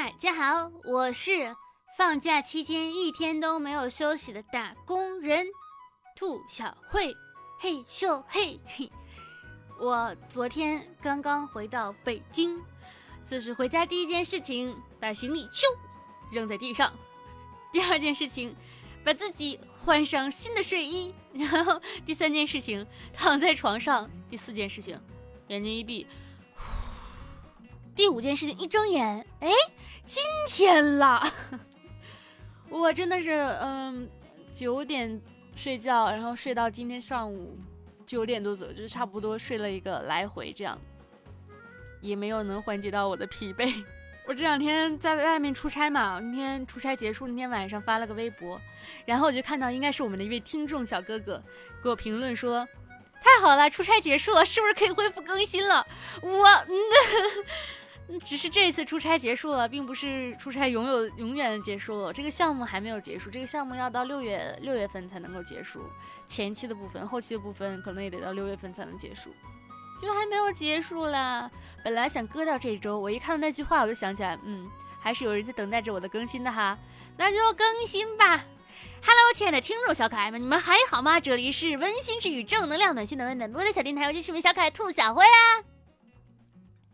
大家好，我是放假期间一天都没有休息的打工人兔小慧。嘿咻嘿嘿，我昨天刚刚回到北京，就是回家第一件事情，把行李咻扔在地上；第二件事情，把自己换上新的睡衣；然后第三件事情，躺在床上；第四件事情，眼睛一闭。第五件事情，一睁眼，哎，今天了！我真的是，嗯，九点睡觉，然后睡到今天上午九点多左右，就是差不多睡了一个来回，这样也没有能缓解到我的疲惫。我这两天在外面出差嘛，那天出差结束那天晚上发了个微博，然后我就看到应该是我们的一位听众小哥哥给我评论说。太好了，出差结束了，是不是可以恢复更新了？我，只是这次出差结束了，并不是出差永有永远结束了。这个项目还没有结束，这个项目要到六月六月份才能够结束，前期的部分，后期的部分可能也得到六月份才能结束，就还没有结束啦。本来想割掉这一周，我一看到那句话，我就想起来，嗯，还是有人在等待着我的更新的哈，那就更新吧。Hello，亲爱的听众小可爱们，你们还好吗？这里是温馨治愈、正能量、暖心暖胃暖播的小电台，我就是你们小可爱兔小灰啊。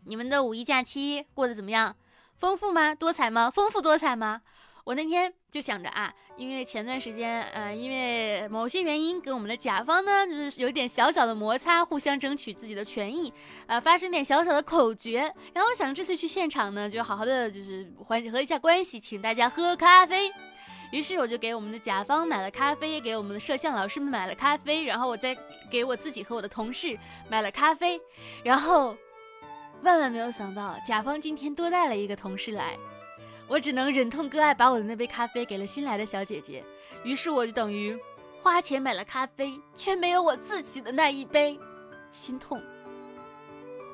你们的五一假期过得怎么样？丰富吗？多彩吗？丰富多彩吗？我那天就想着啊，因为前段时间，呃，因为某些原因跟我们的甲方呢，就是有点小小的摩擦，互相争取自己的权益，呃，发生点小小的口角。然后我想这次去现场呢，就好好的就是缓和一下关系，请大家喝咖啡。于是我就给我们的甲方买了咖啡，给我们的摄像老师们买了咖啡，然后我再给我自己和我的同事买了咖啡，然后万万没有想到，甲方今天多带了一个同事来，我只能忍痛割爱，把我的那杯咖啡给了新来的小姐姐。于是我就等于花钱买了咖啡，却没有我自己的那一杯，心痛。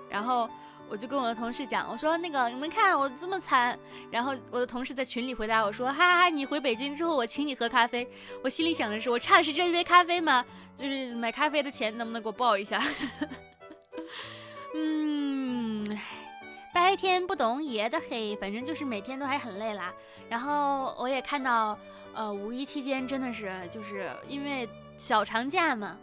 然后。我就跟我的同事讲，我说那个你们看我这么惨，然后我的同事在群里回答我说，哈哈，你回北京之后我请你喝咖啡。我心里想的是，我差的是这一杯咖啡吗？就是买咖啡的钱能不能给我报一下？白天不懂夜的黑，反正就是每天都还是很累啦。然后我也看到，呃，五一期间真的是就是因为小长假嘛，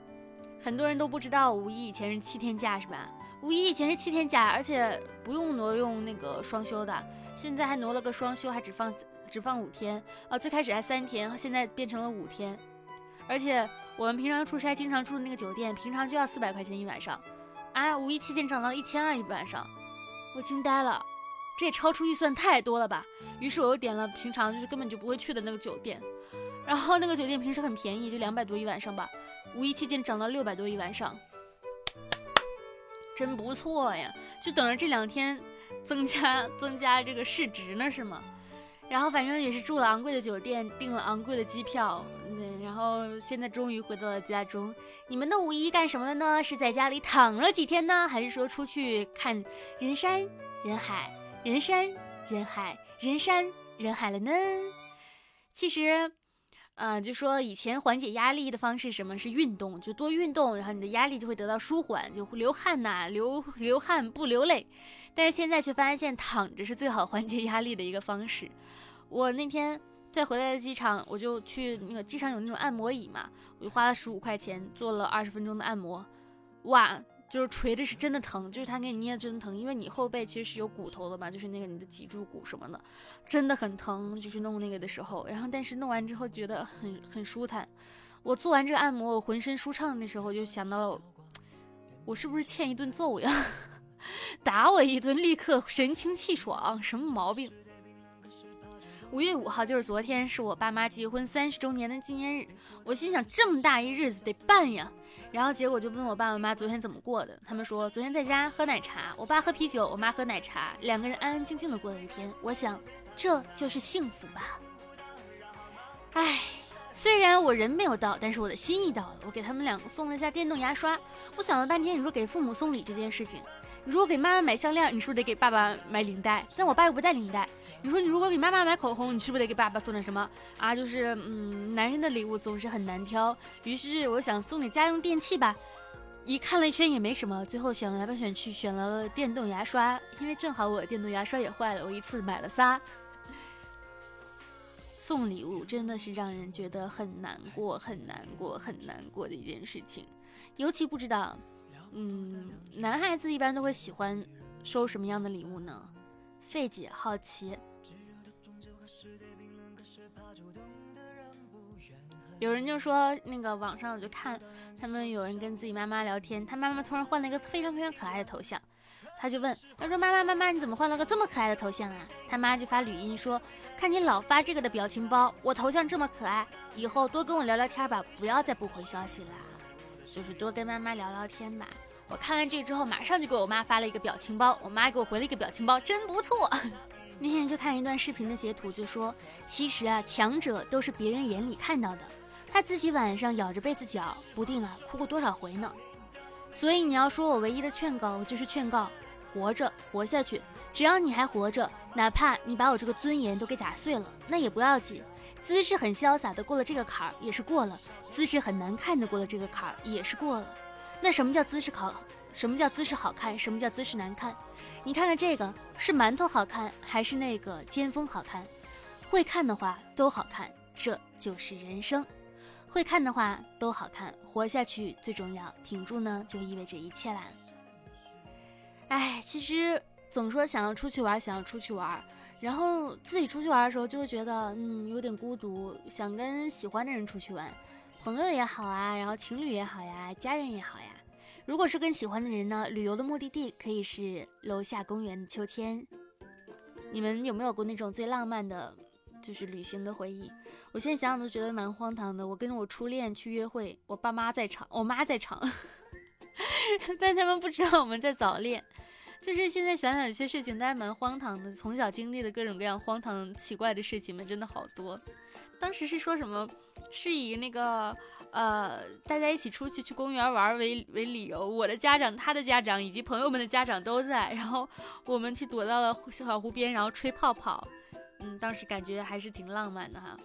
很多人都不知道五一以前是七天假是吧？五一以前是七天假，而且不用挪用那个双休的，现在还挪了个双休，还只放只放五天。呃，最开始还三天，现在变成了五天。而且我们平常出差经常住的那个酒店，平常就要四百块钱一晚上，啊，五一期间涨到了一千二一晚上，我惊呆了，这也超出预算太多了吧？于是我又点了平常就是根本就不会去的那个酒店，然后那个酒店平时很便宜，就两百多一晚上吧，五一期间涨到六百多一晚上。真不错呀，就等着这两天增加增加这个市值呢，是吗？然后反正也是住了昂贵的酒店，订了昂贵的机票，后现在终于回到了家中。你们的五一干什么了呢？是在家里躺了几天呢，还是说出去看人山人海、人山人海、人山人海了呢？其实。嗯，就说以前缓解压力的方式什么是运动，就多运动，然后你的压力就会得到舒缓，就流汗呐，流流汗不流泪。但是现在却发现躺着是最好缓解压力的一个方式。我那天在回来的机场，我就去那个机场有那种按摩椅嘛，我就花了十五块钱做了二十分钟的按摩，哇！就是捶的是真的疼，就是他给你捏真的疼，因为你后背其实是有骨头的嘛，就是那个你的脊柱骨什么的，真的很疼。就是弄那个的时候，然后但是弄完之后觉得很很舒坦。我做完这个按摩，我浑身舒畅的时候，就想到了我是不是欠一顿揍呀？打我一顿，立刻神清气爽，什么毛病？五月五号就是昨天，是我爸妈结婚三十周年的纪念日。我心想，这么大一日子得办呀。然后结果就问我爸我妈昨天怎么过的，他们说昨天在家喝奶茶，我爸喝啤酒，我妈喝奶茶，两个人安安静静的过了一天。我想，这就是幸福吧。唉，虽然我人没有到，但是我的心意到了。我给他们两个送了一下电动牙刷。我想了半天，你说给父母送礼这件事情，你如果给妈妈买项链，你是不是得给爸爸买领带？但我爸又不戴领带。你说你如果给妈妈买口红，你是不是得给爸爸送点什么啊？就是嗯，男人的礼物总是很难挑。于是我想送点家用电器吧，一看了一圈也没什么，最后选来吧选去选了电动牙刷，因为正好我电动牙刷也坏了，我一次买了仨。送礼物真的是让人觉得很难过、很难过、很难过的一件事情，尤其不知道，嗯，男孩子一般都会喜欢收什么样的礼物呢？费姐好奇。有人就说那个网上我就看他们有人跟自己妈妈聊天，他妈妈突然换了一个非常非常可爱的头像。他就问，他说：“妈妈，妈妈，你怎么换了个这么可爱的头像啊？”他妈就发语音说：“看你老发这个的表情包，我头像这么可爱，以后多跟我聊聊天吧，不要再不回消息啦，就是多跟妈妈聊聊天吧。”我看完这个之后，马上就给我妈发了一个表情包，我妈给我回了一个表情包，真不错。那天就看一段视频的截图，就说其实啊，强者都是别人眼里看到的，他自己晚上咬着被子角，不定啊哭过多少回呢。所以你要说我唯一的劝告，就是劝告。活着，活下去。只要你还活着，哪怕你把我这个尊严都给打碎了，那也不要紧。姿势很潇洒的过了这个坎儿，也是过了；姿势很难看的过了这个坎儿，也是过了。那什么叫姿势好？什么叫姿势好看？什么叫姿势难看？你看看这个，是馒头好看，还是那个尖峰好看？会看的话都好看，这就是人生。会看的话都好看，活下去最重要。挺住呢，就意味着一切啦。哎，其实总说想要出去玩，想要出去玩，然后自己出去玩的时候就会觉得，嗯，有点孤独，想跟喜欢的人出去玩，朋友也好啊，然后情侣也好呀，家人也好呀。如果是跟喜欢的人呢，旅游的目的地可以是楼下公园的秋千。你们有没有过那种最浪漫的，就是旅行的回忆？我现在想想都觉得蛮荒唐的。我跟我初恋去约会，我爸妈在场，我妈在场。但他们不知道我们在早恋，就是现在想想有些事情，都还蛮荒唐的。从小经历的各种各样荒唐奇怪的事情们，真的好多。当时是说什么，是以那个呃大家一起出去去公园玩为为理由，我的家长、他的家长以及朋友们的家长都在，然后我们去躲到了小湖边，然后吹泡泡。嗯，当时感觉还是挺浪漫的哈。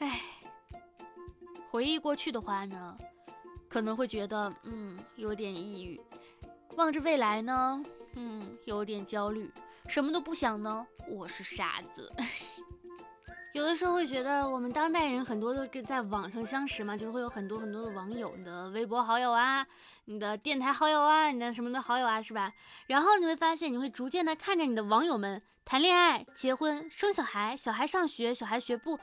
唉。回忆过去的话呢，可能会觉得嗯有点抑郁；望着未来呢，嗯有点焦虑。什么都不想呢，我是傻子。有的时候会觉得我们当代人很多都是在网上相识嘛，就是会有很多很多的网友，你的微博好友啊，你的电台好友啊，你的什么的好友啊，是吧？然后你会发现，你会逐渐的看着你的网友们谈恋爱、结婚、生小孩，小孩上学，小孩学步。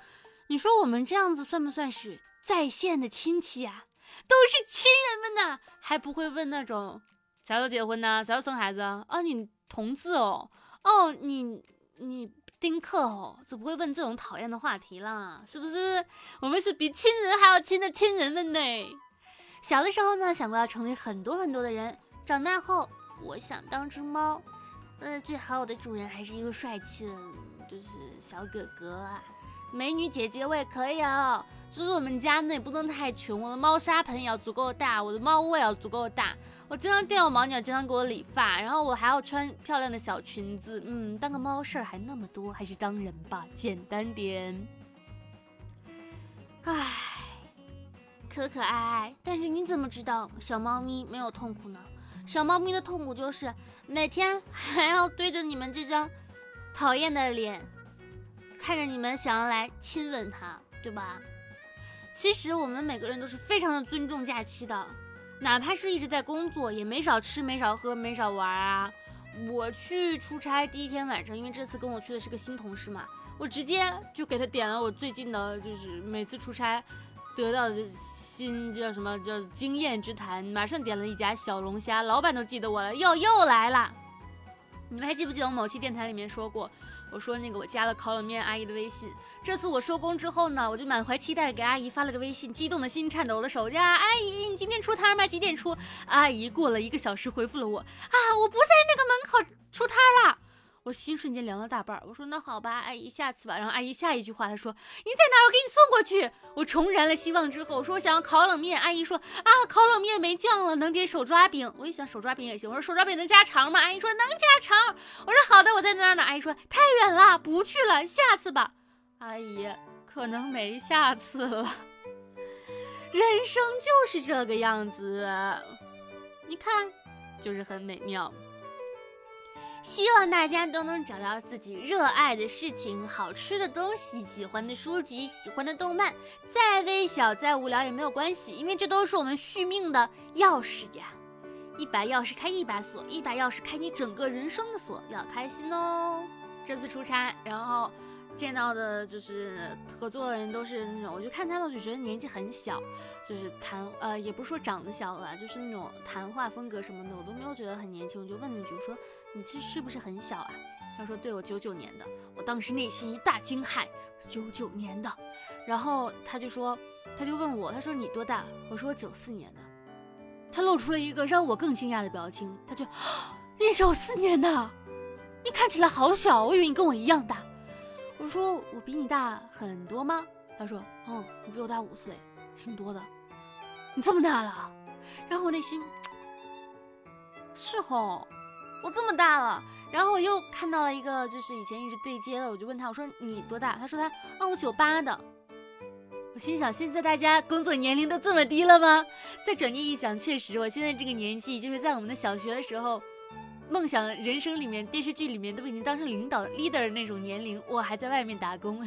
你说我们这样子算不算是？在线的亲戚呀，都是亲人们呐，还不会问那种啥时候结婚呢？啥时候生孩子啊？哦，你同志哦，哦，你你丁克哦，就不会问这种讨厌的话题啦，是不是？我们是比亲人还要亲的亲人们呢。小的时候呢，想过要成为很多很多的人，长大后，我想当只猫，呃，最好我的主人还是一个帅气的，就是小哥哥啊。美女姐姐我也可以哦，就是我们家呢也不能太穷，我的猫砂盆也要足够大，我的猫窝也要足够大，我经常掉毛，你要经常给我理发，然后我还要穿漂亮的小裙子，嗯，当个猫事儿还那么多，还是当人吧，简单点。唉，可可爱爱，但是你怎么知道小猫咪没有痛苦呢？小猫咪的痛苦就是每天还要对着你们这张讨厌的脸。看着你们想要来亲吻他，对吧？其实我们每个人都是非常的尊重假期的，哪怕是一直在工作，也没少吃，没少喝，没少玩啊。我去出差第一天晚上，因为这次跟我去的是个新同事嘛，我直接就给他点了我最近的，就是每次出差得到的新叫什么叫经验之谈，马上点了一家小龙虾，老板都记得我了，又又来了。你们还记不记得我某期电台里面说过？我说那个，我加了烤冷面阿姨的微信。这次我收工之后呢，我就满怀期待给阿姨发了个微信，激动的心颤抖的手呀，阿姨，你今天出摊吗？几点出？阿姨过了一个小时回复了我，啊，我不在那个门口出摊了。我心瞬间凉了大半儿。我说那好吧，阿姨下次吧。然后阿姨下一句话她说你在哪儿？我给你送过去。我重燃了希望之后，我说我想要烤冷面。阿姨说啊，烤冷面没酱了，能点手抓饼。我一想手抓饼也行。我说手抓饼能加肠吗？阿姨说能加肠。我说好的，我在那儿呢。阿姨说太远了，不去了，下次吧。阿姨可能没下次了。人生就是这个样子，你看，就是很美妙。希望大家都能找到自己热爱的事情、好吃的东西、喜欢的书籍、喜欢的动漫。再微小、再无聊也没有关系，因为这都是我们续命的钥匙呀！一把钥匙开一把锁，一把钥匙开你整个人生的锁，要开心哦！这次出差，然后。见到的就是合作的人都是那种，我就看他们就觉得年纪很小，就是谈呃也不是说长得小了，就是那种谈话风格什么的，我都没有觉得很年轻。我就问了一句，我说你其实是不是很小啊？他说对，我九九年的。我当时内心一大惊骇，九九年的。然后他就说，他就问我，他说你多大？我说九四年的。他露出了一个让我更惊讶的表情，他就 你九四年的，你看起来好小，我以为你跟我一样大。我说我比你大很多吗？他说，嗯，你比我大五岁，挺多的。你这么大了？然后我内心是吼，我这么大了。然后我又看到了一个，就是以前一直对接的，我就问他，我说你多大？他说他，啊，我九八的。我心想，现在大家工作年龄都这么低了吗？再转念一想，确实，我现在这个年纪，就是在我们的小学的时候。梦想人生里面，电视剧里面都已经当成领导 leader 那种年龄，我还在外面打工，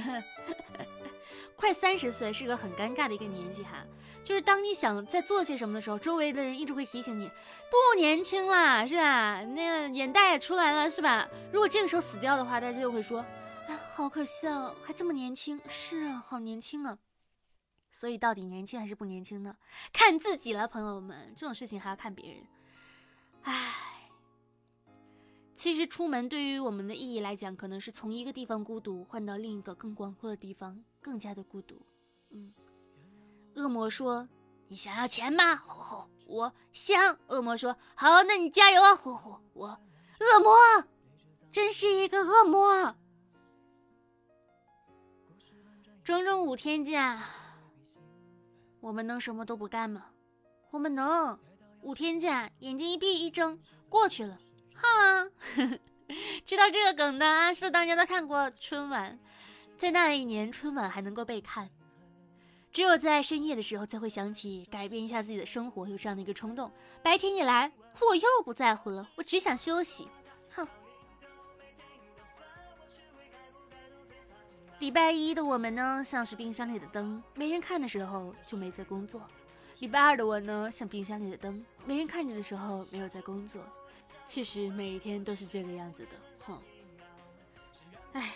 快三十岁是个很尴尬的一个年纪哈。就是当你想在做些什么的时候，周围的人一直会提醒你不年轻啦，是吧？那眼袋也出来了，是吧？如果这个时候死掉的话，大家就会说，哎，好可惜啊，还这么年轻。是啊，好年轻啊。所以到底年轻还是不年轻呢？看自己了，朋友们，这种事情还要看别人。唉。其实出门对于我们的意义来讲，可能是从一个地方孤独换到另一个更广阔的地方，更加的孤独。嗯，恶魔说：“你想要钱吗？”吼吼，我想。恶魔说：“好，那你加油啊！”吼吼，我恶魔真是一个恶魔。整整五天假，我们能什么都不干吗？我们能。五天假，眼睛一闭一睁，过去了。哈，知道这个梗的啊，是不是大家都看过春晚？在那一年，春晚还能够被看，只有在深夜的时候才会想起改变一下自己的生活，有这样的一个冲动。白天一来，我又不在乎了，我只想休息。哼。礼拜一的我们呢，像是冰箱里的灯，没人看的时候就没在工作；礼拜二的我呢，像冰箱里的灯，没人看着的时候没有在工作。其实每一天都是这个样子的，哼。哎，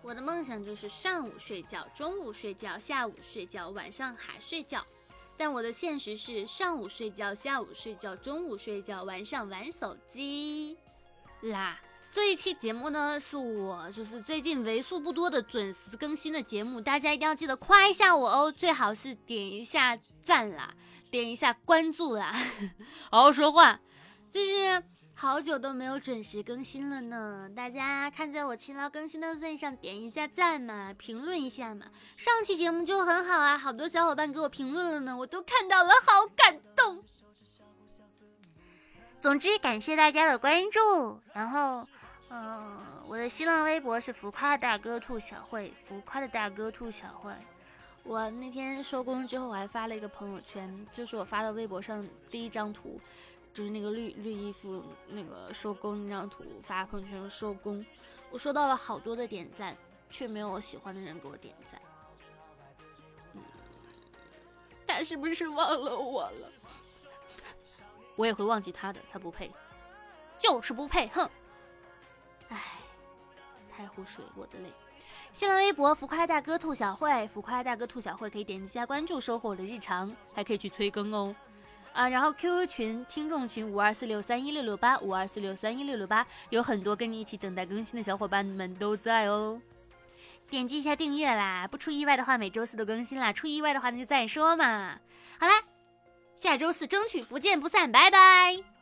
我的梦想就是上午睡觉，中午睡觉，下午睡觉，晚上还睡觉。但我的现实是上午睡觉，下午睡觉，中午睡觉，晚上玩手机啦。这一期节目呢，是我就是最近为数不多的准时更新的节目，大家一定要记得夸一下我哦，最好是点一下赞啦，点一下关注啦，好好说话，就是。好久都没有准时更新了呢，大家看在我勤劳更新的份上，点一下赞嘛，评论一下嘛。上期节目就很好啊，好多小伙伴给我评论了呢，我都看到了，好感动。总之感谢大家的关注，然后，嗯，我的新浪微博是浮夸的大哥兔小慧，浮夸的大哥兔小慧。我那天收工之后，我还发了一个朋友圈，就是我发到微博上第一张图。就是那个绿绿衣服那个收工那张图发朋友圈收工，我收到了好多的点赞，却没有我喜欢的人给我点赞。他是不是忘了我了？我也会忘记他的，他不配，就是不配，哼！唉，太湖水，我的泪。新浪微博浮夸大哥兔小慧，浮夸大哥兔小慧可以点击加关注，收获我的日常，还可以去催更哦。啊，然后 QQ 群听众群五二四六三一六六八五二四六三一六六八，有很多跟你一起等待更新的小伙伴们都在哦。点击一下订阅啦，不出意外的话每周四都更新啦，出意外的话那就再说嘛。好啦，下周四争取不见不散，拜拜。